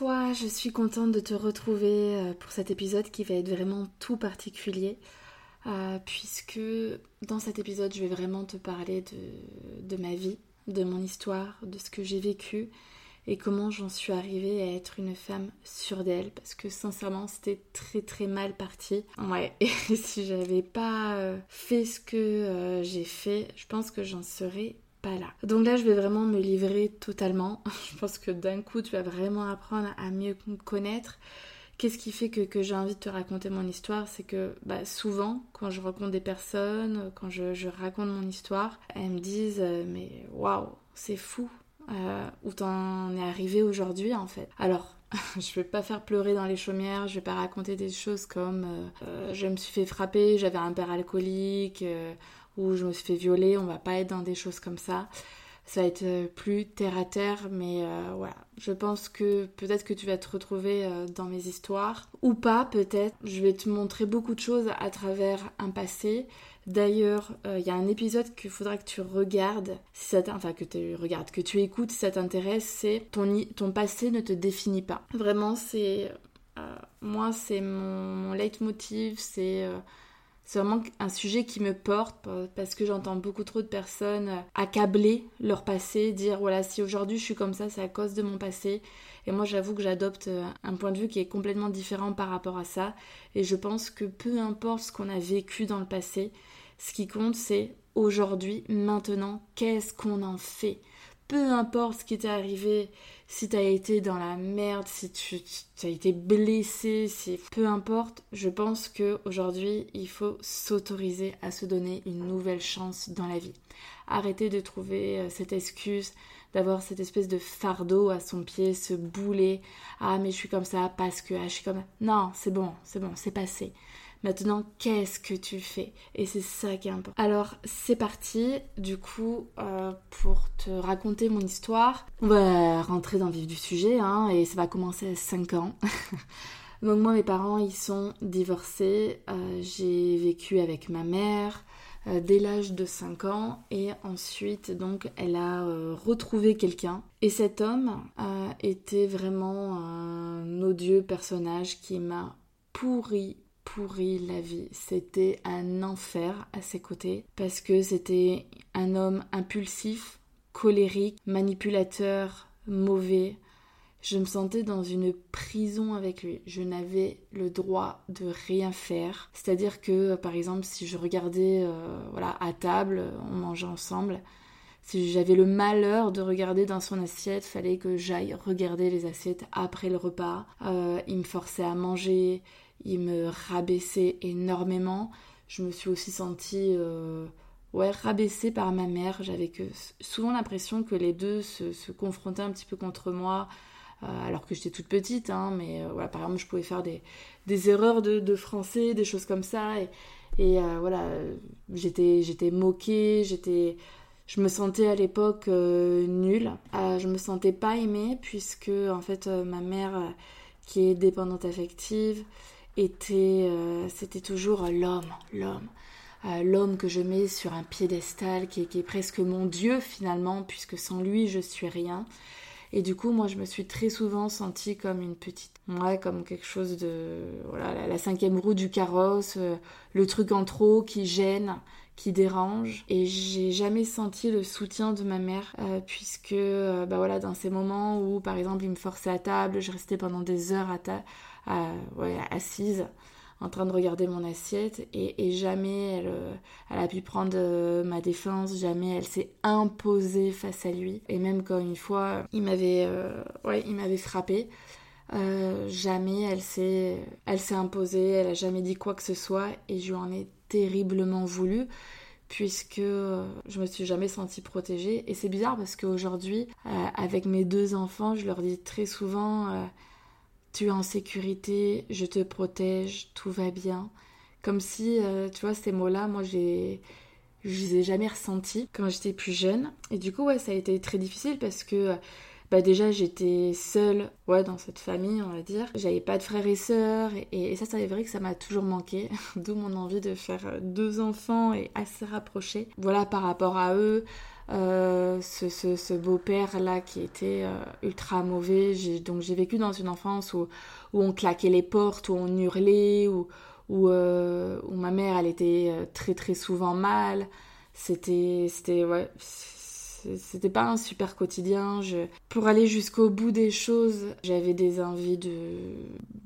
Je suis contente de te retrouver euh, pour cet épisode qui va être vraiment tout particulier. Euh, puisque dans cet épisode, je vais vraiment te parler de, de ma vie, de mon histoire, de ce que j'ai vécu et comment j'en suis arrivée à être une femme sûre d'elle parce que sincèrement c'était très très mal parti. Ouais, et si j'avais pas euh, fait ce que j'ai fait, je pense que j'en serais Donc là, je vais vraiment me livrer totalement. je pense que d'un coup, tu vas vraiment apprendre à mieux me connaître. Qu'est-ce qui fait que, j'ai envie de te raconter mon histoire? C'est que bah, souvent, quand je rencontre des personnes, quand je, raconte mon histoire, elles me disent euh, Mais waouh, c'est fou euh, où t'en es arrivé aujourd'hui en fait. Alors, je vais pas faire pleurer dans les chaumières, je vais pas raconter des choses comme euh, je me suis fait frapper, j'avais un père alcoolique, ou je me suis fait violer, on va pas être dans des choses comme ça. Ça va être euh, plus terre à terre, mais euh, voilà. Je pense que peut-être que tu vas te retrouver euh, dans mes histoires, ou pas peut-être. Je vais te montrer beaucoup de choses à travers un passé. D'ailleurs, il y a un épisode qu'il faudra que tu regardes, si ça enfin que tu regardes, que tu écoutes si ça t'intéresse, c'est ton, ton passé ne te définit pas. Vraiment, c'est... moi, c'est mon, mon leitmotiv, c'est c'est vraiment un sujet qui me porte parce que j'entends beaucoup trop de personnes accabler leur passé, dire voilà si aujourd'hui je suis comme ça c'est à cause de mon passé. Et moi j'avoue que j'adopte un point de vue qui est complètement différent par rapport à ça. Et je pense que peu importe ce qu'on a vécu dans le passé, ce qui compte c'est aujourd'hui, maintenant, qu'est-ce qu'on en fait? Peu importe ce qui t'est arrivé, si t'as été dans la merde, si tu as été blessé, si peu importe, je pense que aujourd'hui il faut s'autoriser à se donner une nouvelle chance dans la vie. Arrêter de trouver euh, cette excuse, d'avoir cette espèce de fardeau à son pied, ce boulet. Ah mais je suis comme ça parce que ah, je suis comme non, c'est bon, c'est bon, c'est passé. Maintenant, qu'est-ce que tu fais? Et c'est ça qui est. Alors, c'est parti, du coup, euh, pour te raconter mon histoire. On va rentrer dans le vif du sujet, hein, et ça va commencer à 5 ans. Donc moi, mes parents, ils sont divorcés. Euh, j'ai vécu avec ma mère euh, dès l'âge de 5 ans et ensuite donc elle a retrouvé quelqu'un et cet homme était vraiment un odieux personnage qui m'a pourri pourri la vie. C'était un enfer à ses côtés parce que c'était un homme impulsif, colérique, manipulateur, mauvais. Je me sentais dans une prison avec lui. Je n'avais le droit de rien faire. C'est-à-dire que, par exemple, si je regardais euh, voilà, à table, on mangeait ensemble, si j'avais le malheur de regarder dans son assiette, fallait que j'aille regarder les assiettes après le repas. Euh, il me forçait à manger, il me rabaissait énormément. Je me suis aussi sentie euh, ouais, rabaissée par ma mère. J'avais souvent l'impression que les deux se, confrontaient un petit peu contre moi, euh, alors que j'étais toute petite. Hein, mais euh, voilà, par exemple, je pouvais faire des, des erreurs de, français, des choses comme ça. Et, et voilà, j'étais, j'étais moquée, j'étais, je me sentais à l'époque nulle. je me sentais pas aimée puisque en fait ma mère, qui est dépendante affective, était, euh, c'était toujours l'homme, l'homme. Euh, l'homme que je mets sur un piédestal, qui est, presque mon Dieu finalement, puisque sans lui je suis rien. Et du coup, moi, je me suis très souvent sentie comme une petite, ouais, comme quelque chose de, voilà, la, cinquième roue du carrosse, euh, le truc en trop qui gêne, qui dérange. Et j'ai jamais senti le soutien de ma mère, puisque, bah voilà, dans ces moments où, par exemple, il me forçait à table, je restais pendant des heures à table assise en train de regarder mon assiette et, jamais elle, euh, elle, a pu prendre euh, ma défense, jamais elle s'est imposée face à lui. Et même quand une fois il m'avait euh, ouais, frappé, jamais elle s'est elle s'est imposée, elle a jamais dit quoi que ce soit et je lui en ai terriblement voulu puisque je me suis jamais sentie protégée. Et c'est bizarre parce qu'aujourd'hui, avec mes deux enfants, je leur dis très souvent tu es en sécurité, je te protège, tout va bien. Comme si, tu vois, ces mots-là, moi, j'ai je les ai jamais ressentis quand j'étais plus jeune. Et du coup, ouais, ça a été très difficile parce que bah déjà j'étais seule ouais dans cette famille on va dire j'avais pas de frères et sœurs et, ça c'est vrai que ça m'a toujours manqué d'où mon envie de faire deux enfants et assez rapprochés voilà par rapport à eux euh, ce, ce, beau-père là qui était euh, ultra mauvais donc j'ai vécu dans une enfance où, où on claquait les portes où on hurlait où, où, euh, ma mère elle était très très souvent mal c'était c'était ouais c'était pas un super quotidien. Pour aller jusqu'au bout des choses, j'avais des envies de...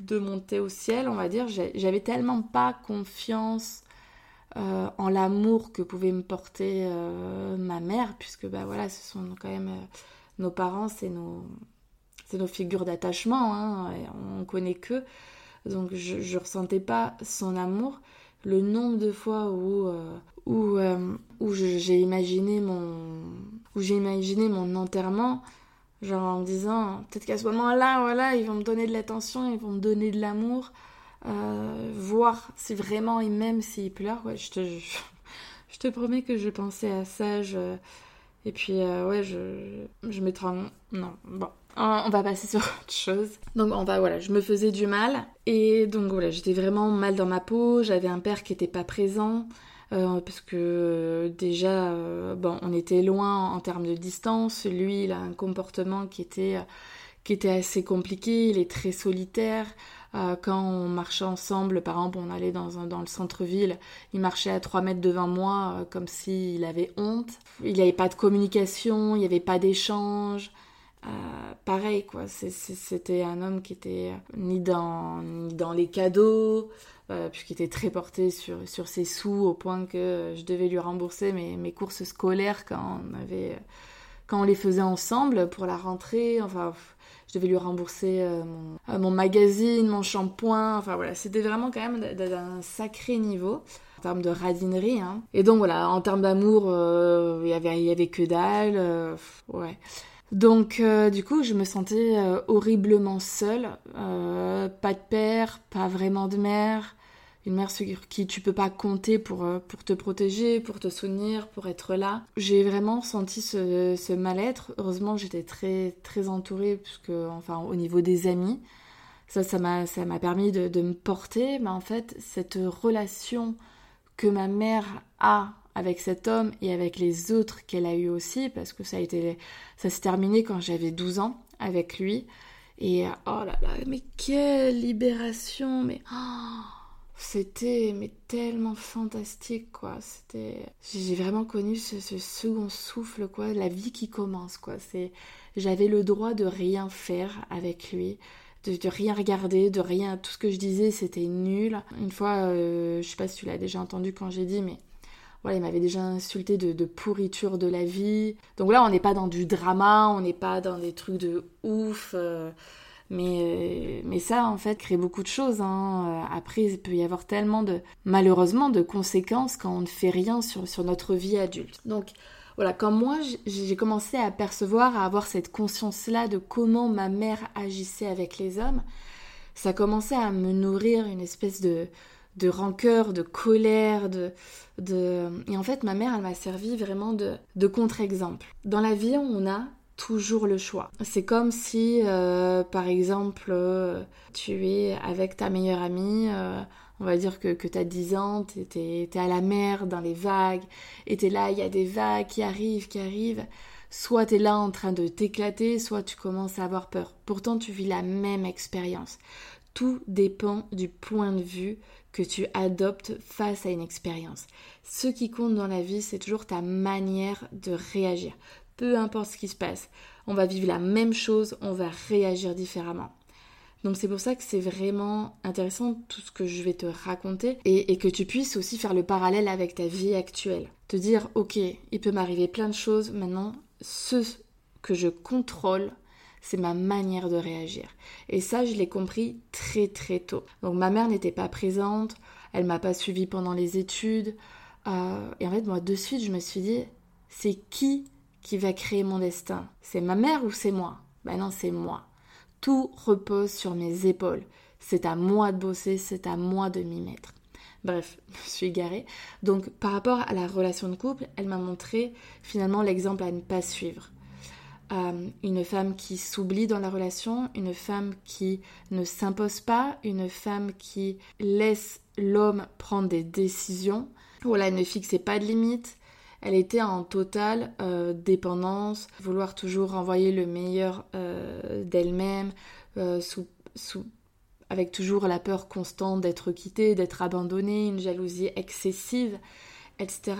de monter au ciel, on va dire. J'avais tellement pas confiance euh, en l'amour que pouvait me porter euh, ma mère, puisque bah voilà, ce sont quand même euh, nos parents, c'est nos, nos figures d'attachement, hein, on connaît que. Donc je, je ressentais pas son amour. Le nombre de fois où, où, où j'ai imaginé mon où j'ai imaginé mon enterrement genre en me disant peut-être qu'à ce moment-là voilà ils vont me donner de l'attention ils vont me donner de l'amour euh, voir si vraiment ils m'aiment s'ils pleurent ouais je te je, te promets que je pensais à ça et puis euh, ouais je je mettrai non bon on va passer sur autre chose. Donc on va voilà, je me faisais du mal et donc voilà, j'étais vraiment mal dans ma peau, j'avais un père qui était pas présent. Euh, parce que déjà, bon, on était loin en termes de distance. Lui, il a un comportement qui était, qui était assez compliqué. Il est très solitaire. Quand on marchait ensemble, par exemple, on allait dans, le centre-ville, il marchait à 3 mètres devant moi comme s'il avait honte. Il n'y avait pas de communication, il n'y avait pas d'échange. pareil, quoi. C'était un homme qui était ni dans, ni dans les cadeaux, euh, puisqu'il était très porté sur, ses sous au point que je devais lui rembourser mes, courses scolaires quand on, avait, quand on les faisait ensemble pour la rentrée. Enfin, je devais lui rembourser euh, mon, euh, mon, magazine, mon shampoing. Enfin voilà, c'était vraiment quand même d'un sacré niveau en termes de radinerie. Hein. Et donc voilà, en termes d'amour, il y avait, y avait que dalle. ouais. Donc du coup, je me sentais horriblement seule. pas de père, pas vraiment de mère une mère sur qui tu peux pas compter pour, euh, pour te protéger, pour te soutenir, pour être là. J'ai vraiment senti ce, ce mal-être. Heureusement, j'étais très, très entourée, puisque, enfin, au niveau des amis. Ça, ça m'a, ça m'a permis de, de me porter. Mais en fait, cette relation que ma mère a avec cet homme et avec les autres qu'elle a eu aussi, parce que ça a été, ça s'est terminé quand j'avais 12 ans avec lui. Et oh là là, mais quelle libération, mais oh c'était mais tellement fantastique quoi c'était j'ai vraiment connu ce, second souffle quoi la vie qui commence quoi c'est j'avais le droit de rien faire avec lui de, rien regarder de rien tout ce que je disais c'était nul une fois euh, je sais pas si tu l'as déjà entendu quand j'ai dit mais voilà, il m'avait déjà insulté de, pourriture de la vie. Donc là, on n'est pas dans du drama, on n'est pas dans des trucs de ouf. Euh, mais, mais ça, en fait, crée beaucoup de choses. Hein. Après, il peut y avoir tellement de, malheureusement, de conséquences quand on ne fait rien sur, sur notre vie adulte. Donc, voilà, quand moi, j'ai commencé à percevoir, à avoir cette conscience-là de comment ma mère agissait avec les hommes, ça commençait à me nourrir une espèce de, de rancœur, de colère, de, de... Et en fait, ma mère, elle m'a servi vraiment de, de contre-exemple. Dans la vie, on a toujours le choix. C'est comme si, euh, par exemple, euh, tu es avec ta meilleure amie, euh, on va dire que, que tu as 10 ans, tu es, à la mer, dans les vagues, et tu es là, il y a des vagues qui arrivent, qui arrivent. Soit tu es là en train de t'éclater, soit tu commences à avoir peur. Pourtant, tu vis la même expérience. Tout dépend du point de vue que tu adoptes face à une expérience. Ce qui compte dans la vie, c'est toujours ta manière de réagir peu importe ce qui se passe. On va vivre la même chose, on va réagir différemment. Donc c'est pour ça que c'est vraiment intéressant tout ce que je vais te raconter et, que tu puisses aussi faire le parallèle avec ta vie actuelle. Te dire, ok, il peut m'arriver plein de choses, maintenant, ce que je contrôle, c'est ma manière de réagir. Et ça, je l'ai compris très très tôt. Donc ma mère n'était pas présente, elle m'a pas suivi pendant les études, Euh, et en fait, moi, de suite, je me suis dit, c'est qui qui va créer mon destin C'est ma mère ou c'est moi? Ben non, c'est moi. Tout repose sur mes épaules. C'est à moi de bosser, c'est à moi de m'y mettre. Bref, je me suis égarée. Donc, par rapport à la relation de couple, elle m'a montré finalement l'exemple à ne pas suivre. Euh, une femme qui s'oublie dans la relation, une femme qui ne s'impose pas, une femme qui laisse l'homme prendre des décisions. Voilà, ne fixait pas de limites. Elle était en totale euh, dépendance, vouloir toujours envoyer le meilleur euh, d'elle-même, sous, avec toujours la peur constante d'être quittée, d'être abandonnée, une jalousie excessive, etc.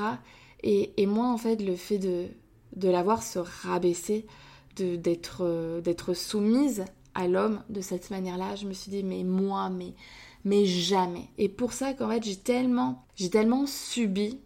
Et, et moi, en fait, le fait de, la voir se rabaisser, d'être euh, soumise à l'homme de cette manière-là, je me suis dit mais moi mais mais jamais. Et pour ça qu'en fait j'ai tellement subi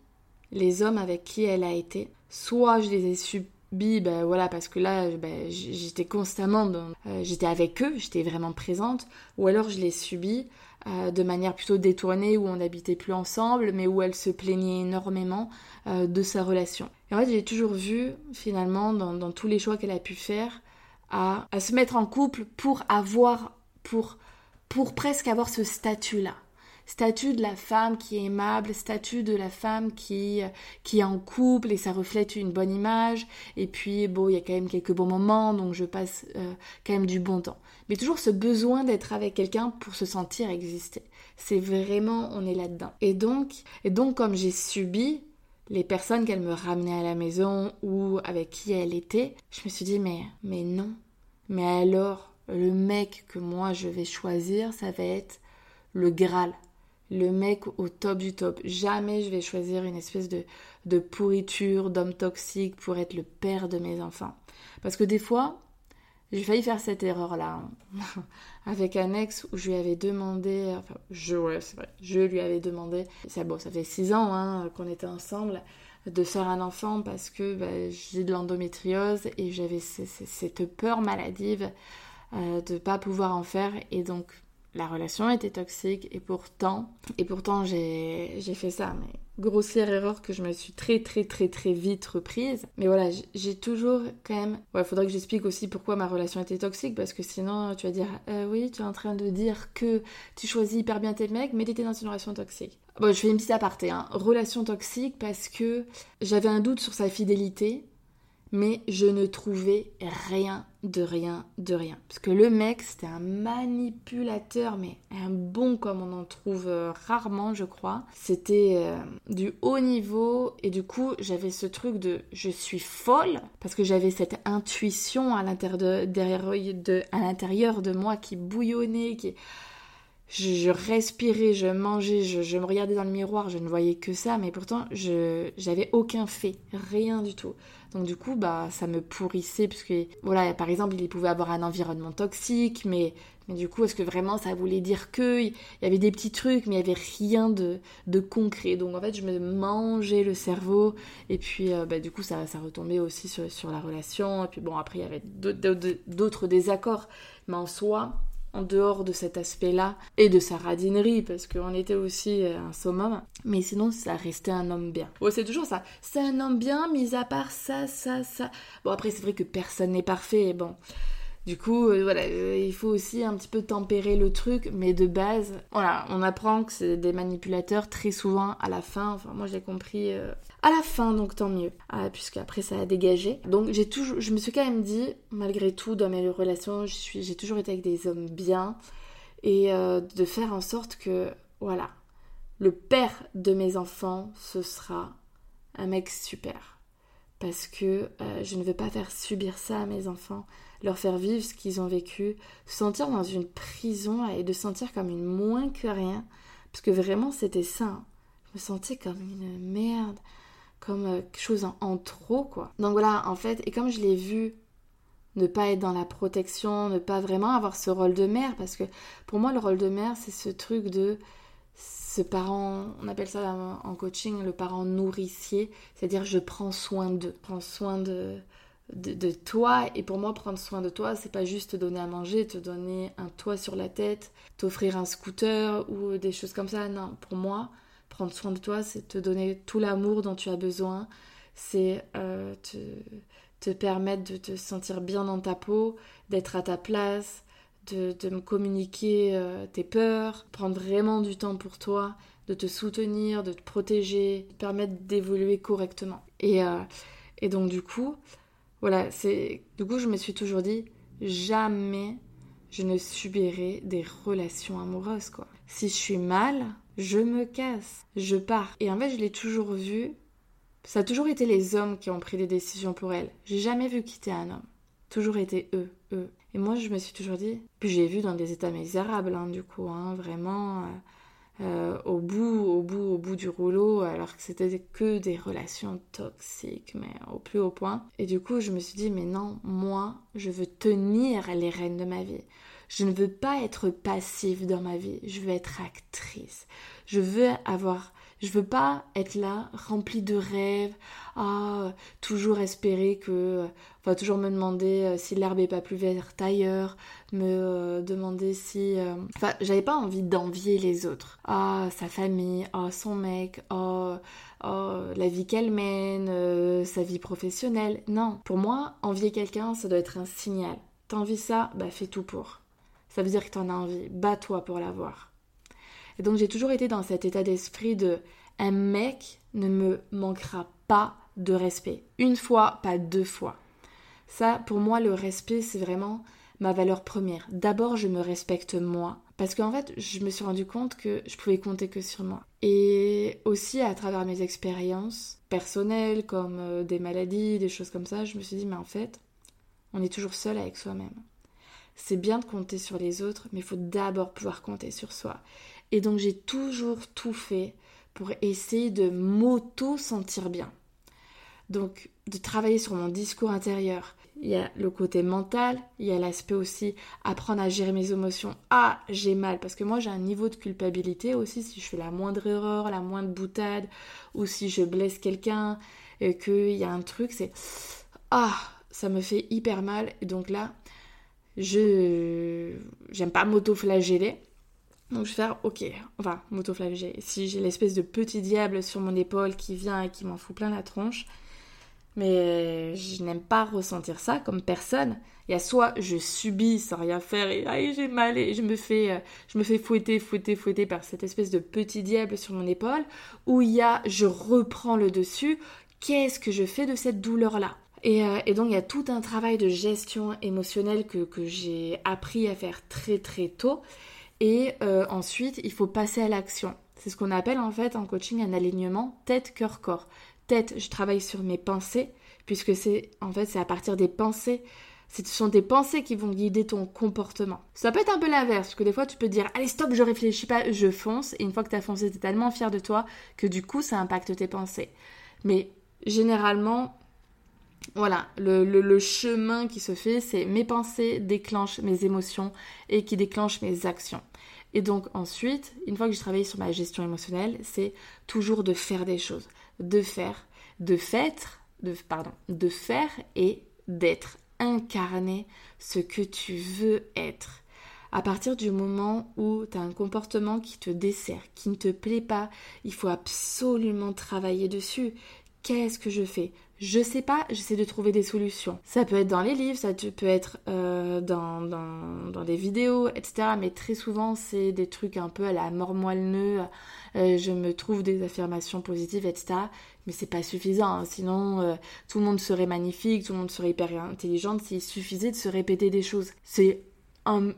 les hommes avec qui elle a été. Soit je les ai subis, ben voilà, parce que là, ben, j'étais constamment, euh, j'étais avec eux, j'étais vraiment présente, ou alors je les subis euh, de manière plutôt détournée où on n'habitait plus ensemble, mais où elle se plaignait énormément de sa relation. Et en fait, j'ai toujours vu, finalement, dans, tous les choix qu'elle a pu faire, à, se mettre en couple pour avoir, pour, pour presque avoir ce statut-là. Statut de la femme qui est aimable, statut de la femme qui, qui est en couple et ça reflète une bonne image. Et puis, bon, il y a quand même quelques bons moments, donc je passe euh, quand même du bon temps. Mais toujours ce besoin d'être avec quelqu'un pour se sentir exister. C'est vraiment, on est là-dedans. Et donc, et donc comme j'ai subi les personnes qu'elle me ramenait à la maison ou avec qui elle était, je me suis dit mais mais non. Mais alors le mec que moi je vais choisir, ça va être le Graal. Le mec au top du top. Jamais je vais choisir une espèce de, de pourriture, d'homme toxique pour être le père de mes enfants. Parce que des fois, j'ai failli faire cette erreur-là hein. avec un ex où je lui avais demandé, enfin, je, ouais, vrai, je lui avais demandé, ça, bon, ça fait six ans hein, qu'on était ensemble, de faire un enfant parce que bah, j'ai de l'endométriose et j'avais cette peur maladive euh, de ne pas pouvoir en faire et donc la relation était toxique et pourtant, et pourtant j'ai fait ça, mais grossière erreur que je me suis très très très très vite reprise. Mais voilà, j'ai toujours quand même... Ouais, faudrait que j'explique aussi pourquoi ma relation était toxique, parce que sinon tu vas dire, euh, oui, tu es en train de dire que tu choisis hyper bien tes mecs, mais t'étais dans une relation toxique. Bon, je fais une petite aparté, hein. Relation toxique parce que j'avais un doute sur sa fidélité, mais je ne trouvais rien de rien de rien. Parce que le mec, c'était un manipulateur, mais un bon comme on en trouve euh, rarement, je crois. C'était euh, du haut niveau, et du coup, j'avais ce truc de je suis folle, parce que j'avais cette intuition à l'intérieur de, à l'intérieur de moi qui bouillonnait, qui je, respirais, je mangeais, je, me regardais dans le miroir, je ne voyais que ça, mais pourtant je j'avais aucun fait, rien du tout. Donc du coup, bah ça me pourrissait puisque voilà, par exemple, il pouvait avoir un environnement toxique, mais mais du coup, est-ce que vraiment ça voulait dire que il y avait des petits trucs, mais il y avait rien de, de concret? Donc en fait, je me mangeais le cerveau et puis euh, bah, du coup, ça, ça retombait aussi sur, sur la relation. Et puis bon, après, il y avait d'autres désaccords, mais en soi, en dehors de cet aspect-là et de sa radinerie parce qu'on était aussi euh, un summum. Mais sinon ça restait un homme bien. Bon c'est toujours ça. C'est un homme bien mis à part ça ça ça. Bon après c'est vrai que personne n'est parfait bon du coup, euh, voilà, euh, il faut aussi un petit peu tempérer le truc, mais de base, voilà, on apprend que c'est des manipulateurs très souvent à la fin. Enfin, moi, j'ai compris euh, à la fin, donc tant mieux, puisque après ça a dégagé. Donc, j'ai toujours, je me suis quand même dit, malgré tout, dans mes relations, j'ai toujours été avec des hommes bien, et de faire en sorte que, voilà, le père de mes enfants, ce sera un mec super, parce que je ne veux pas faire subir ça à mes enfants leur faire vivre ce qu'ils ont vécu, se sentir dans une prison et de sentir comme une moins que rien, parce que vraiment c'était ça. Hein. Je me sentais comme une merde, comme euh, quelque chose en, trop, quoi. Donc voilà, en fait, et comme je l'ai vu ne pas être dans la protection, ne pas vraiment avoir ce rôle de mère, parce que pour moi, le rôle de mère, c'est ce truc de ce parent, on appelle ça en coaching le parent nourricier, c'est-à-dire je prends soin d'eux, prends soin de, de, toi. Et pour moi, prendre soin de toi, c'est pas juste te donner à manger, te donner un toit sur la tête, t'offrir un scooter ou des choses comme ça. Non, pour moi, Prendre soin de toi, c'est te donner tout l'amour dont tu as besoin, c'est euh, te, te, permettre de te sentir bien dans ta peau, d'être à ta place, de, de me communiquer euh, tes peurs, prendre vraiment du temps pour toi, de te soutenir, de te protéger, de te permettre d'évoluer correctement. Et, euh, et donc du coup, voilà, c'est du coup je me suis toujours dit jamais je ne subirai des relations amoureuses quoi. Si je suis mal, je me casse, je pars. Et en fait, je l'ai toujours vu. Ça a toujours été les hommes qui ont pris des décisions pour elle. J'ai jamais vu quitter un homme. Toujours été eux, eux. Et moi, je me suis toujours dit. Puis j'ai vu dans des états misérables, hein, du coup, hein, vraiment. Euh, euh, au bout, au bout, au bout du rouleau, alors que c'était que des relations toxiques, mais au plus haut point. Et du coup, je me suis dit, mais non, moi, je veux tenir les rênes de ma vie. Je ne veux pas être passive dans ma vie, je veux être actrice. Je veux avoir je veux pas être là, remplie de rêves, ah, toujours espérer que, enfin, toujours me demander euh, si l'herbe est pas plus verte ailleurs, me euh, demander si, euh, enfin, j'avais pas envie d'envier les autres. Ah, sa famille, ah, son mec, ah, oh, la vie qu'elle mène, sa vie professionnelle. Non, pour moi, envier quelqu'un, ça doit être un signal. T'envies ça, bah fais tout pour. Ça veut dire que t'en as envie. Bats-toi pour l'avoir. Et donc j'ai toujours été dans cet état d'esprit de un mec ne me manquera pas de respect. Une fois, pas deux fois. Ça, pour moi, le respect, c'est vraiment ma valeur première. D'abord, je me respecte moi. Parce qu'en fait, je me suis rendu compte que je pouvais compter que sur moi. Et aussi, à travers mes expériences personnelles, comme euh, des maladies, des choses comme ça, je me suis dit, mais en fait, on est toujours seul avec soi-même. C'est bien de compter sur les autres, mais il faut d'abord pouvoir compter sur soi. Et donc j'ai toujours tout fait pour essayer de m'auto-sentir bien. Donc de travailler sur mon discours intérieur. Il y a le côté mental, il y a l'aspect aussi apprendre à gérer mes émotions. Ah, j'ai mal parce que moi j'ai un niveau de culpabilité aussi si je fais la moindre erreur, la moindre boutade ou si je blesse quelqu'un et qu'il y a un truc, c'est ah, ça me fait hyper mal et donc là je j'aime pas m'auto-flageller donc je vais faire ok, enfin m'autoflageller. Si j'ai l'espèce de petit diable sur mon épaule qui vient et qui m'en fout plein la tronche, mais je n'aime pas ressentir ça comme personne. Il y a soit je subis sans rien faire et j'ai mal et je me fais euh, je me fais fouetter fouetter fouetter par cette espèce de petit diable sur mon épaule ou il y a je reprends le dessus. Qu'est-ce que je fais de cette douleur là et, euh, et, donc il y a tout un travail de gestion émotionnelle que, que j'ai appris à faire très très tôt et euh, ensuite, il faut passer à l'action. C'est ce qu'on appelle en fait en coaching un alignement tête-cœur-corps. Tête, je travaille sur mes pensées, puisque c'est en fait c'est à partir des pensées. Ce sont des pensées qui vont guider ton comportement. Ça peut être un peu l'inverse, parce que des fois tu peux dire allez stop, je réfléchis pas, je fonce, et une fois que tu as foncé, tu es tellement fier de toi que du coup ça impacte tes pensées. Mais généralement, voilà, le, chemin qui se fait, c'est mes pensées déclenchent mes émotions et qui déclenchent mes actions. Et donc ensuite, une fois que j'ai travaillé sur ma gestion émotionnelle, c'est toujours de faire des choses, de faire, de faire, de, pardon, de faire et d'être, incarner ce que tu veux être. À partir du moment où tu as un comportement qui te dessert, qui ne te plaît pas, il faut absolument travailler dessus. Qu'est-ce que je fais? Je sais pas, j'essaie de trouver des solutions. Ça peut être dans les livres, ça peut être euh, dans, dans, dans, des vidéos, etc. Mais très souvent, c'est des trucs un peu à la mort moelle euh, je me trouve des affirmations positives, etc. Mais c'est pas suffisant. Hein. Sinon, euh, tout le monde serait magnifique, tout le monde serait hyper intelligent s'il suffisait de se répéter des choses. C'est un,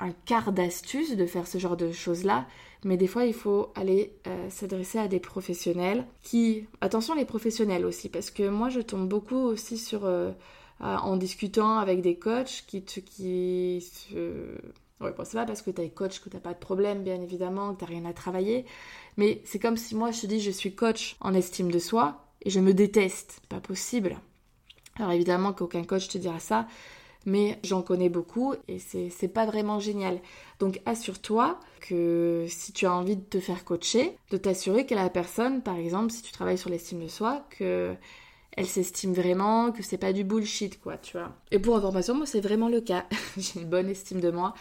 un quart d'astuce de faire ce genre de choses-là mais des fois il faut aller euh, s'adresser à des professionnels qui attention les professionnels aussi parce que moi je tombe beaucoup aussi sur euh, en discutant avec des coachs qui qui se... ouais bon c'est pas parce que t'es coach que t'as pas de problème bien évidemment que t'as rien à travailler mais c'est comme si moi je te dis je suis coach en estime de soi et je me déteste. Pas possible. Alors évidemment qu'aucun coach te dira ça mais j'en connais beaucoup et c'est pas vraiment génial. Donc assure-toi que si tu as envie de te faire coacher, de t'assurer que la personne, par exemple, si tu travailles sur l'estime de soi, que elle s'estime vraiment, que c'est pas du bullshit, quoi, tu vois. Et pour information, moi, c'est vraiment le cas. J'ai une bonne estime de moi.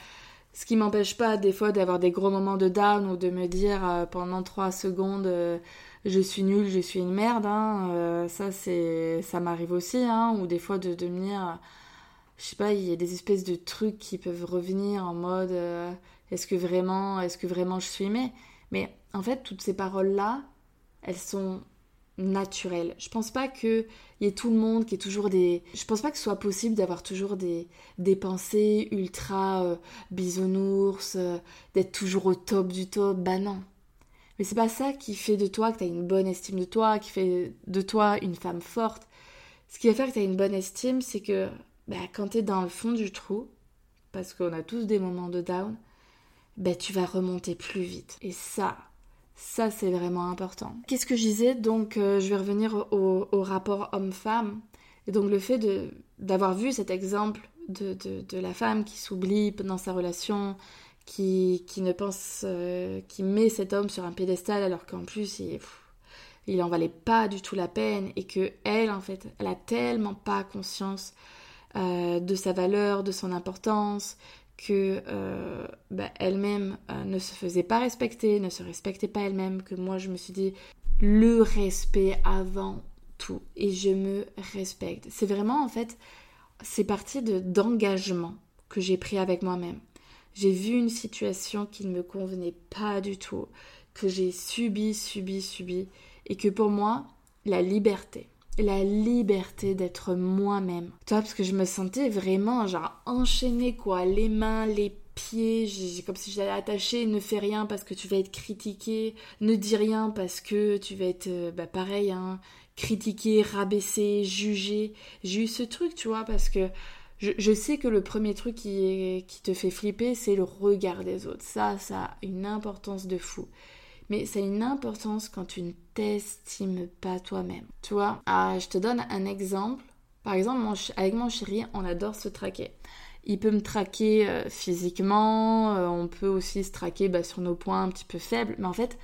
Ce qui m'empêche pas des fois d'avoir des gros moments de down ou de me dire euh, pendant trois secondes euh, je suis nulle, je suis une merde. Hein, euh, ça c'est, ça m'arrive aussi. Hein, ou des fois de, de me dire, je sais pas, il y a des espèces de trucs qui peuvent revenir en mode est-ce que vraiment, est-ce que vraiment je suis aimée? Mais en fait toutes ces paroles là, elles sont naturel. Je pense pas qu'il y ait tout le monde qui est toujours des. Je pense pas que ce soit possible d'avoir toujours des, des pensées ultra euh, bisounours, euh, d'être toujours au top du top. Bah non. Mais c'est pas ça qui fait de toi que tu as une bonne estime de toi, qui fait de toi une femme forte. Ce qui va faire que tu as une bonne estime, c'est que bah, quand tu es dans le fond du trou, parce qu'on a tous des moments de down, bah, tu vas remonter plus vite. Et ça, ça, c'est vraiment important. Qu'est-ce que je disais? Donc, euh, je vais revenir au, rapport homme-femme. Et donc, le fait d'avoir vu cet exemple de, la femme qui s'oublie dans sa relation, qui, ne pense, euh, qui met cet homme sur un piédestal alors qu'en plus, il, il en valait pas du tout la peine et que elle, en fait, elle a tellement pas conscience euh, de sa valeur, de son importance, que euh, bah, elle-même euh, ne se faisait pas respecter, ne se respectait pas elle-même, que moi je me suis dit le respect avant tout et je me respecte. C'est vraiment en fait, c'est parti de d'engagement que j'ai pris avec moi-même. J'ai vu une situation qui ne me convenait pas du tout, que j'ai subi, subi, subi, et que pour moi, la liberté, la liberté d'être moi-même. Toi, parce que je me sentais vraiment genre enchaînée quoi, les mains, les pieds, j'ai comme si j'allais attacher, ne fais rien parce que tu vas être critiqué, ne dis rien parce que tu vas être euh, bah, pareil, hein, critiqué, rabaissé, jugé. J'ai eu ce truc, tu vois, parce que je, sais que le premier truc qui, qui te fait flipper, c'est le regard des autres. Ça, ça a une importance de fou mais ça a une importance quand tu ne t'estimes pas toi-même. Tu vois, ah, je te donne un exemple. Par exemple, avec mon chéri, on adore se traquer. Il peut me traquer euh, physiquement, euh, on peut aussi se traquer bah, sur nos points un petit peu faibles, mais en fait,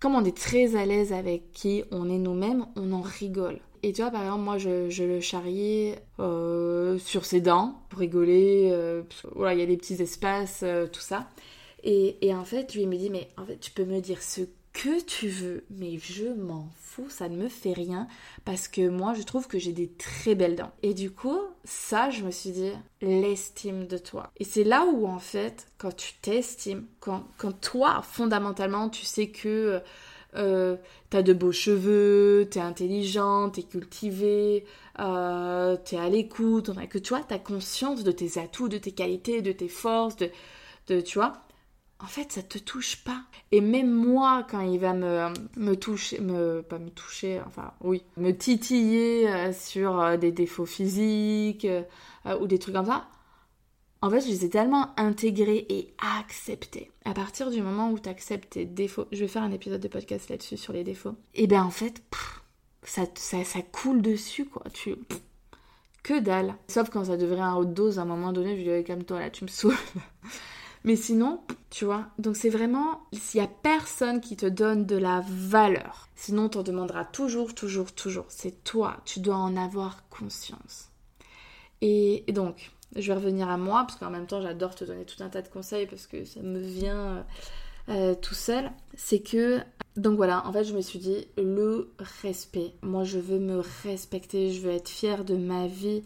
comme on est très à l'aise avec qui on est nous-mêmes, on en rigole. Et tu vois, par exemple, moi, je, le charriais euh, sur ses dents pour rigoler. voilà, il y a des petits espaces, tout ça. Et, en fait, lui, il me dit, mais en fait, tu peux me dire ce que tu veux, mais je m'en fous, ça ne me fait rien, parce que moi, je trouve que j'ai des très belles dents. Et du coup, ça, je me suis dit, l'estime de toi. Et c'est là où, en fait, quand tu t'estimes, quand, quand toi, fondamentalement, tu sais que... Euh, t'as de beaux cheveux, t'es intelligente, t'es cultivée, euh, t'es à l'écoute, que tu vois, t'as conscience de tes atouts, de tes qualités, de tes forces, de, de tu vois, en fait, ça te touche pas. Et même moi, quand il va me, me toucher, me, pas me toucher, enfin, oui, me titiller euh, sur euh, des défauts physiques euh, ou des trucs comme ça, en fait, je les ai tellement intégrés et acceptés. À partir du moment où tu acceptes tes défauts, je vais faire un épisode de podcast là-dessus sur les défauts, et bien en fait, ça, ça, ça, coule dessus, quoi. Tu. que dalle. Sauf quand ça devrait un haute dose à un moment donné, je lui dis, calme-toi là, tu me saoules. Mais sinon, tu vois, donc c'est vraiment, s'il y a personne qui te donne de la valeur, sinon t'en demanderas toujours, toujours, toujours. C'est toi, tu dois en avoir conscience. Et, donc, je vais revenir à moi, parce qu'en même temps, j'adore te donner tout un tas de conseils, parce que ça me vient euh, euh, tout seul. C'est que, donc voilà, en fait, je me suis dit, le respect. Moi, je veux me respecter, je veux être fière de ma vie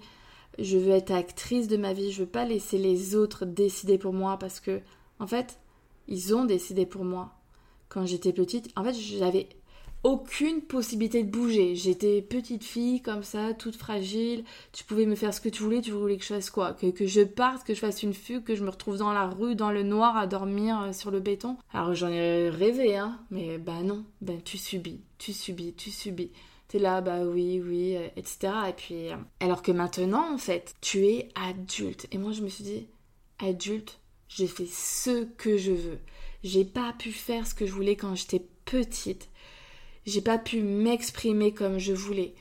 je veux être actrice de ma vie, je veux pas laisser les autres décider pour moi parce que, en fait, ils ont décidé pour moi. Quand j'étais petite, en fait, j'avais aucune possibilité de bouger. J'étais petite fille comme ça, toute fragile. Tu pouvais me faire ce que tu voulais, tu voulais que je fasse quoi? Que, que, je parte, que je fasse une fugue, que je me retrouve dans la rue, dans le noir, à dormir euh, sur le béton? Alors j'en ai rêvé, hein, mais bah non, ben tu subis, tu subis, tu subis là, bah oui, oui, euh, etc. Et puis, euh, alors que maintenant, en fait, tu es adulte. Et moi, je me suis dit, adulte, j'ai fait ce que je veux. J'ai pas pu faire ce que je voulais quand j'étais petite. J'ai pas pu m'exprimer comme je voulais.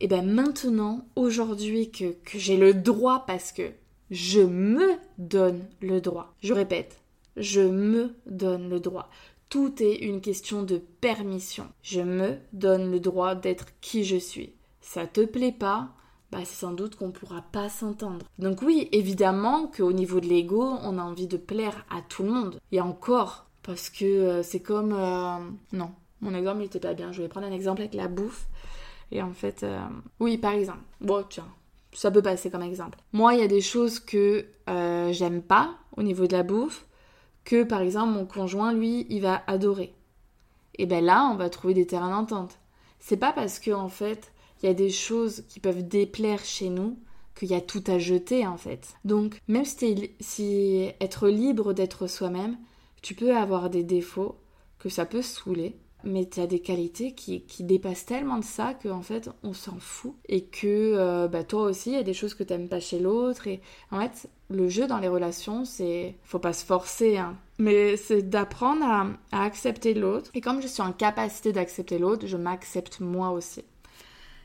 Et ben maintenant, aujourd'hui, que, que j'ai le droit parce que je me donne le droit. Je répète, je me donne le droit. Tout est une question de permission. Je me donne le droit d'être qui je suis. Ça te plaît pas? Bah, c'est sans doute qu'on pourra pas s'entendre. Donc oui, évidemment qu'au niveau de l'ego, on a envie de plaire à tout le monde. Et encore, parce que euh, c'est comme... Euh, non, mon exemple n'était pas bien. Je vais prendre un exemple avec la bouffe. Et en fait, euh, oui, par exemple. Bon, tiens, ça peut passer comme exemple. Moi, il y a des choses que j'aime pas au niveau de la bouffe, que par exemple mon conjoint, lui, il va adorer. Et ben là, on va trouver des terrains d'entente. C'est pas parce que en fait, il y a des choses qui peuvent déplaire chez nous qu'il y a tout à jeter en fait. Donc, même si, si être libre d'être soi-même, tu peux avoir des défauts que ça peut saouler, mais tu as des qualités qui, dépassent tellement de ça qu'en fait on s'en fout. Et que euh, bah, toi aussi il y a des choses que tu n'aimes pas chez l'autre. Et en fait le jeu dans les relations c'est faut pas se forcer hein, mais c'est d'apprendre à, à accepter l'autre. Et comme je suis en capacité d'accepter l'autre je m'accepte moi aussi.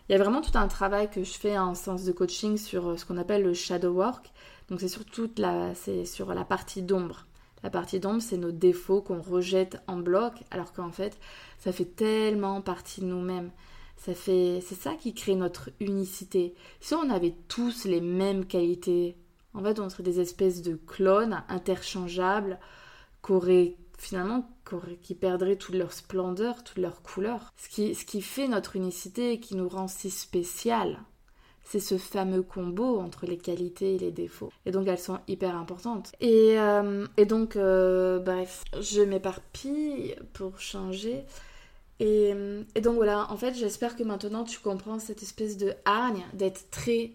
Il y a vraiment tout un travail que je fais en sens de coaching sur euh, ce qu'on appelle le shadow work. Donc c'est surtout la c'est sur la partie d'ombre. La partie d'ombre, c'est nos défauts qu'on rejette en bloc, alors qu'en fait, ça fait tellement partie de nous-mêmes. Ça fait, c'est ça qui crée notre unicité. Si on avait tous les mêmes qualités, en fait, on serait des espèces de clones interchangeables, qui perdraient toute leur splendeur, toute leur couleur. Ce qui, ce qui fait notre unicité et qui nous rend si spécial c'est ce fameux combo entre les qualités et les défauts. Et donc elles sont hyper importantes. Et, euh, donc, euh, bref, je m'éparpille pour changer. Et, et, donc voilà, en fait, j'espère que maintenant tu comprends cette espèce de hargne d'être très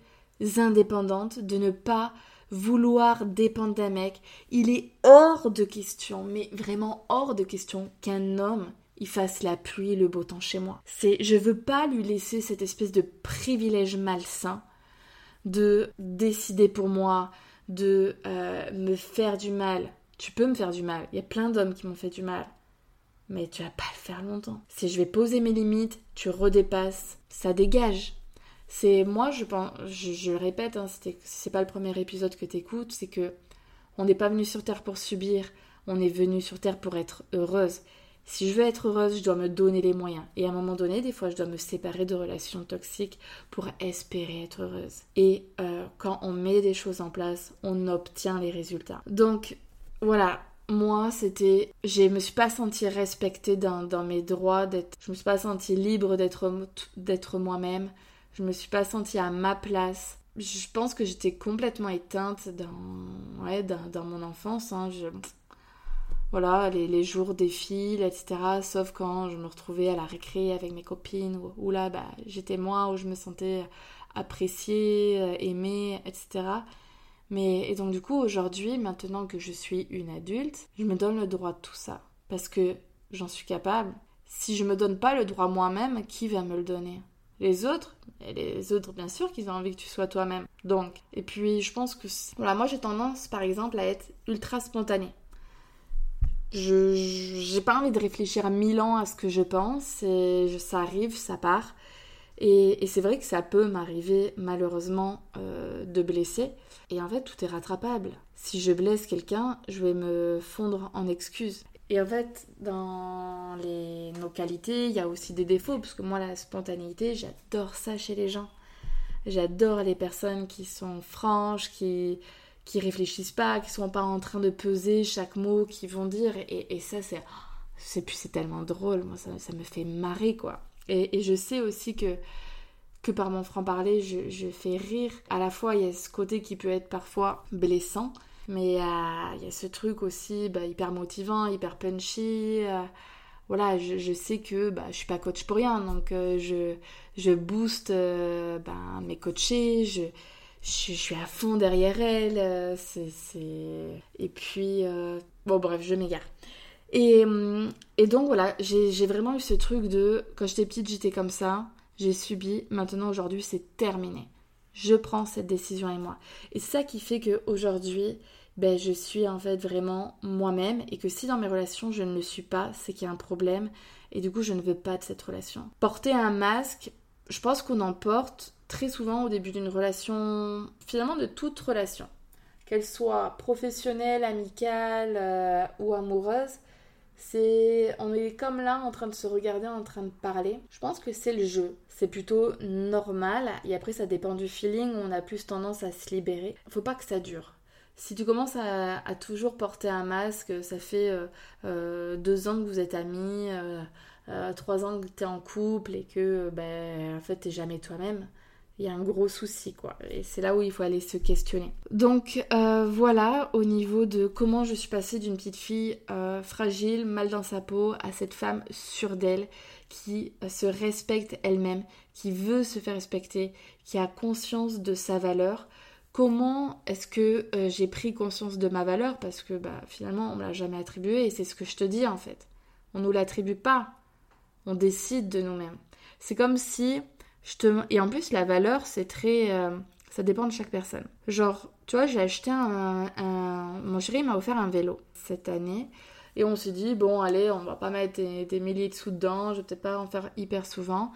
indépendante, de ne pas vouloir dépendre d'un mec. Il est hors de question, mais vraiment hors de question qu'un homme il fasse la pluie le beau temps chez moi. C'est je veux pas lui laisser cette espèce de privilège malsain de décider pour moi, de euh, me faire du mal. Tu peux me faire du mal. Il y a plein d'hommes qui m'ont fait du mal. Mais tu vas pas le faire longtemps. Si je vais poser mes limites, tu redépasses, ça dégage. C'est moi, je pense, je, répète, hein, c'est pas le premier épisode que tu écoutes, c'est que on n'est pas venu sur terre pour subir, on est venu sur terre pour être heureuse. Si je veux être heureuse, je dois me donner les moyens. Et à un moment donné, des fois, je dois me séparer de relations toxiques pour espérer être heureuse. Et euh, quand on met des choses en place, on obtient les résultats. Donc, voilà. Moi, c'était. Je me suis pas sentie respectée dans, mes droits. Je me suis pas sentie libre d'être, moi-même. Je me suis pas sentie à ma place. Je pense que j'étais complètement éteinte dans, ouais, dans, mon enfance. Hein. Je voilà, les, jours défilent, etc. Sauf quand je me retrouvais à la récré avec mes copines, où, là, bah, j'étais moi, où je me sentais appréciée, euh, aimée, etc. Mais, et donc du coup, aujourd'hui, maintenant que je suis une adulte, je me donne le droit de tout ça. Parce que j'en suis capable. Si je me donne pas le droit moi-même, qui va me le donner? Les autres, et les autres bien sûr qu'ils ont envie que tu sois toi-même. Donc, et puis je pense que voilà, moi j'ai tendance par exemple à être ultra spontanée. Je j'ai pas envie de réfléchir mille ans à ce que je pense et ça arrive, ça part. Et, c'est vrai que ça peut m'arriver malheureusement euh, de blesser. Et en fait, tout est rattrapable. Si je blesse quelqu'un, je vais me fondre en excuses. Et en fait, dans les, nos qualités, il y a aussi des défauts, parce que moi, la spontanéité, j'adore ça chez les gens. J'adore les personnes qui sont franches, qui, qui réfléchissent pas, qui sont pas en train de peser chaque mot qu'ils vont dire. Et, ça, c'est, c'est, tellement drôle. Moi, ça, me fait marrer, quoi. Et, je sais aussi que, que par mon franc-parler, je, fais rire. À la fois, il y a ce côté qui peut être parfois blessant, mais euh, il y a ce truc aussi bah, hyper motivant, hyper punchy. Euh, voilà, je, sais que bah, je suis pas coach pour rien, donc euh, je, booste bah, mes coachés, je, suis à fond derrière elle. Euh, c'est, Et puis, bon, bref, je m'égare. Et, hum, et donc voilà, j'ai vraiment eu ce truc de quand j'étais petite, j'étais comme ça, j'ai subi, maintenant aujourd'hui c'est terminé. Je prends cette décision et moi. Et ça qui fait qu'aujourd'hui, ben, je suis en fait vraiment moi-même et que si dans mes relations je ne le suis pas, c'est qu'il y a un problème et du coup je ne veux pas de cette relation. Porter un masque, je pense qu'on en porte très souvent au début d'une relation, finalement de toute relation, qu'elle soit professionnelle, amicale euh, ou amoureuse, On est comme là en train de se regarder, en train de parler. Je pense que c'est le jeu. C'est plutôt normal. Et après, ça dépend du feeling. On a plus tendance à se libérer. Faut pas que ça dure. Si tu commences à, toujours porter un masque, ça fait euh, euh, deux ans que vous êtes amis, euh, trois ans que tu es en couple et que ben, en fait t'es jamais toi-même, il y a un gros souci quoi. Et c'est là où il faut aller se questionner. Donc voilà au niveau de comment je suis passée d'une petite fille fragile, mal dans sa peau, à cette femme sûre d'elle qui se respecte elle-même, qui veut se faire respecter, qui a conscience de sa valeur comment est-ce que euh, j'ai pris conscience de ma valeur? Parce que bah, finalement on me l'a jamais attribué et c'est ce que je te dis en fait. On nous l'attribue pas. On décide de nous-mêmes. C'est comme si et en plus la valeur c'est très euh, ça dépend de chaque personne. Genre tu vois j'ai acheté un, mon chéri m'a offert un vélo cette année et on s'est dit bon allez on va pas mettre des, milliers de sous dedans je vais peut-être pas en faire hyper souvent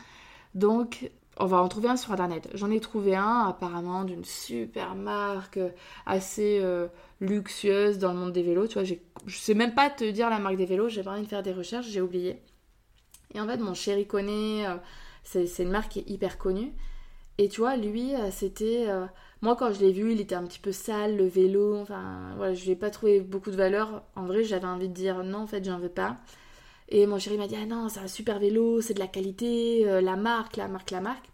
donc on va en trouver un sur internet. J'en ai trouvé un apparemment d'une super marque assez euh, luxueuse dans le monde des vélos. Tu vois, je sais même pas te dire la marque des vélos, j'ai pas envie de faire des recherches, j'ai oublié. Et en fait, mon chéri connaît, euh, c'est une marque qui est hyper connue. Et tu vois, lui, c'était. moi, quand je l'ai vu, il était un petit peu sale, le vélo. Enfin, voilà, je lui ai pas trouvé beaucoup de valeur. En vrai, j'avais envie de dire non, en fait, j'en veux pas. Et mon chéri m'a dit Ah non, c'est un super vélo, c'est de la qualité, euh, la marque, la marque, la marque.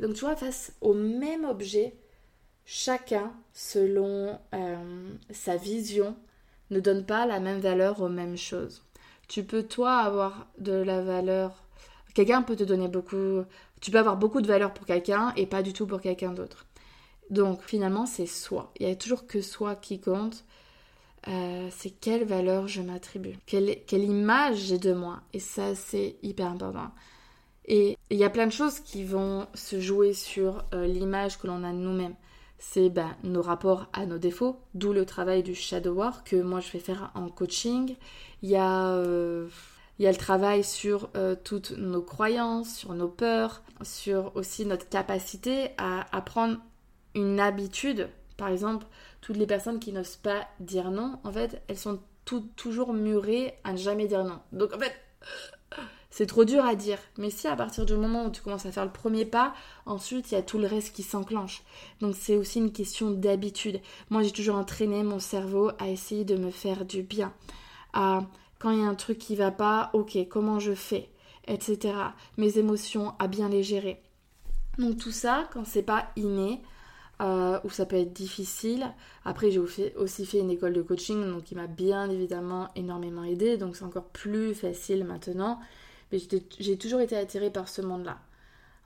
donc tu vois, face au même objet, chacun, selon euh, sa vision, ne donne pas la même valeur aux mêmes choses. Tu peux, toi, avoir de la valeur. Quelqu'un peut te donner beaucoup. Tu peux avoir beaucoup de valeur pour quelqu'un et pas du tout pour quelqu'un d'autre. Donc finalement, c'est soi. Il n'y a toujours que soi qui compte. Euh, c'est quelle valeur je m'attribue, quelle, image j'ai de moi. Et ça, c'est hyper important. Et il y a plein de choses qui vont se jouer sur euh, l'image que l'on a de nous-mêmes. C'est ben, nos rapports à nos défauts, d'où le travail du shadow work que moi je vais faire en coaching. Il y a, euh, il y a le travail sur toutes nos croyances, sur nos peurs, sur aussi notre capacité à apprendre une habitude. Par exemple, toutes les personnes qui n'osent pas dire non, en fait, elles sont toujours murées à ne jamais dire non. Donc en fait, c'est trop dur à dire. Mais si à partir du moment où tu commences à faire le premier pas, ensuite il y a tout le reste qui s'enclenche. Donc c'est aussi une question d'habitude. Moi j'ai toujours entraîné mon cerveau à essayer de me faire du bien. À quand il y a un truc qui va pas, ok, comment je fais, etc. Mes émotions, à bien les gérer. Donc tout ça, quand c'est pas inné, euh, où ça peut être difficile. Après, j'ai aussi fait une école de coaching, donc qui m'a bien évidemment énormément aidé, donc c'est encore plus facile maintenant. Mais j'ai toujours été attirée par ce monde-là.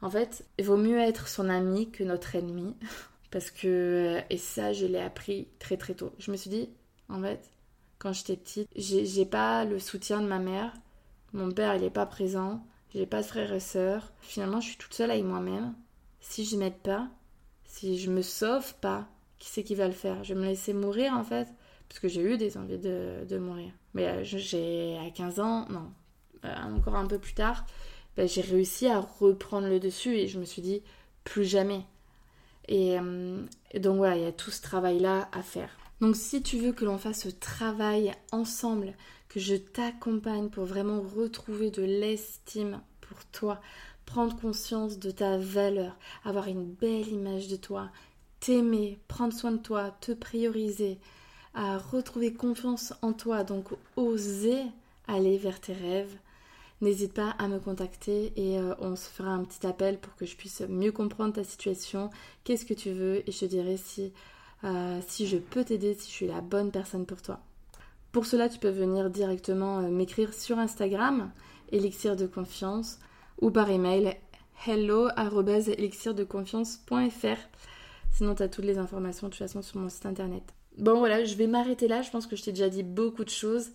En fait, il vaut mieux être son ami que notre ennemi, parce que, et ça, je l'ai appris très très tôt. Je me suis dit, en fait, quand j'étais petite, j'ai pas le soutien de ma mère, mon père il est pas présent, j'ai pas de frères et sœurs. Finalement, je suis toute seule avec moi-même. Si je m'aide pas, si je me sauve pas, qui c'est qui va le faire? Je vais me laisser mourir en fait Parce que j'ai eu des envies de, mourir. Mais euh, j'ai à 15 ans, non, euh, encore un peu plus tard, ben, j'ai réussi à reprendre le dessus et je me suis dit plus jamais. Et, euh, et donc voilà, il y a tout ce travail-là à faire. Donc si tu veux que l'on fasse ce travail ensemble, que je t'accompagne pour vraiment retrouver de l'estime pour toi, prendre conscience de ta valeur, avoir une belle image de toi, t'aimer, prendre soin de toi, te prioriser, à retrouver confiance en toi, donc oser aller vers tes rêves. N'hésite pas à me contacter et euh, on se fera un petit appel pour que je puisse mieux comprendre ta situation, qu'est-ce que tu veux et je te dirai si, euh, si je peux t'aider, si je suis la bonne personne pour toi. Pour cela, tu peux venir directement euh, m'écrire sur Instagram, Elixir de confiance, ou par email hello.elixirdeconfiance.fr. Sinon, tu as toutes les informations de toute façon sur mon site internet. Bon, voilà, je vais m'arrêter là. Je pense que je t'ai déjà dit beaucoup de choses.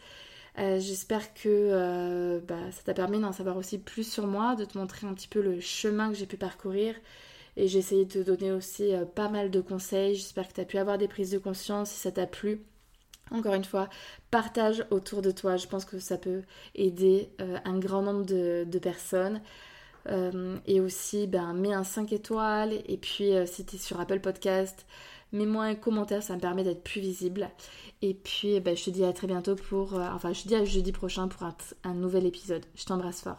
Euh, j'espère que bah, ça t'a permis d'en savoir aussi plus sur moi, de te montrer un petit peu le chemin que j'ai pu parcourir. Et j'ai essayé de te donner aussi euh, pas mal de conseils. J'espère que tu as pu avoir des prises de conscience si ça t'a plu. Encore une fois, partage autour de toi. Je pense que ça peut aider euh, un grand nombre de, personnes. Euh, et aussi, ben, mets un 5 étoiles. Et puis, si tu es sur Apple Podcast, Mets-moi un commentaire, ça me permet d'être plus visible. Et puis, ben, je te dis à très bientôt pour. enfin, je te dis à jeudi prochain pour un nouvel épisode. Je t'embrasse fort.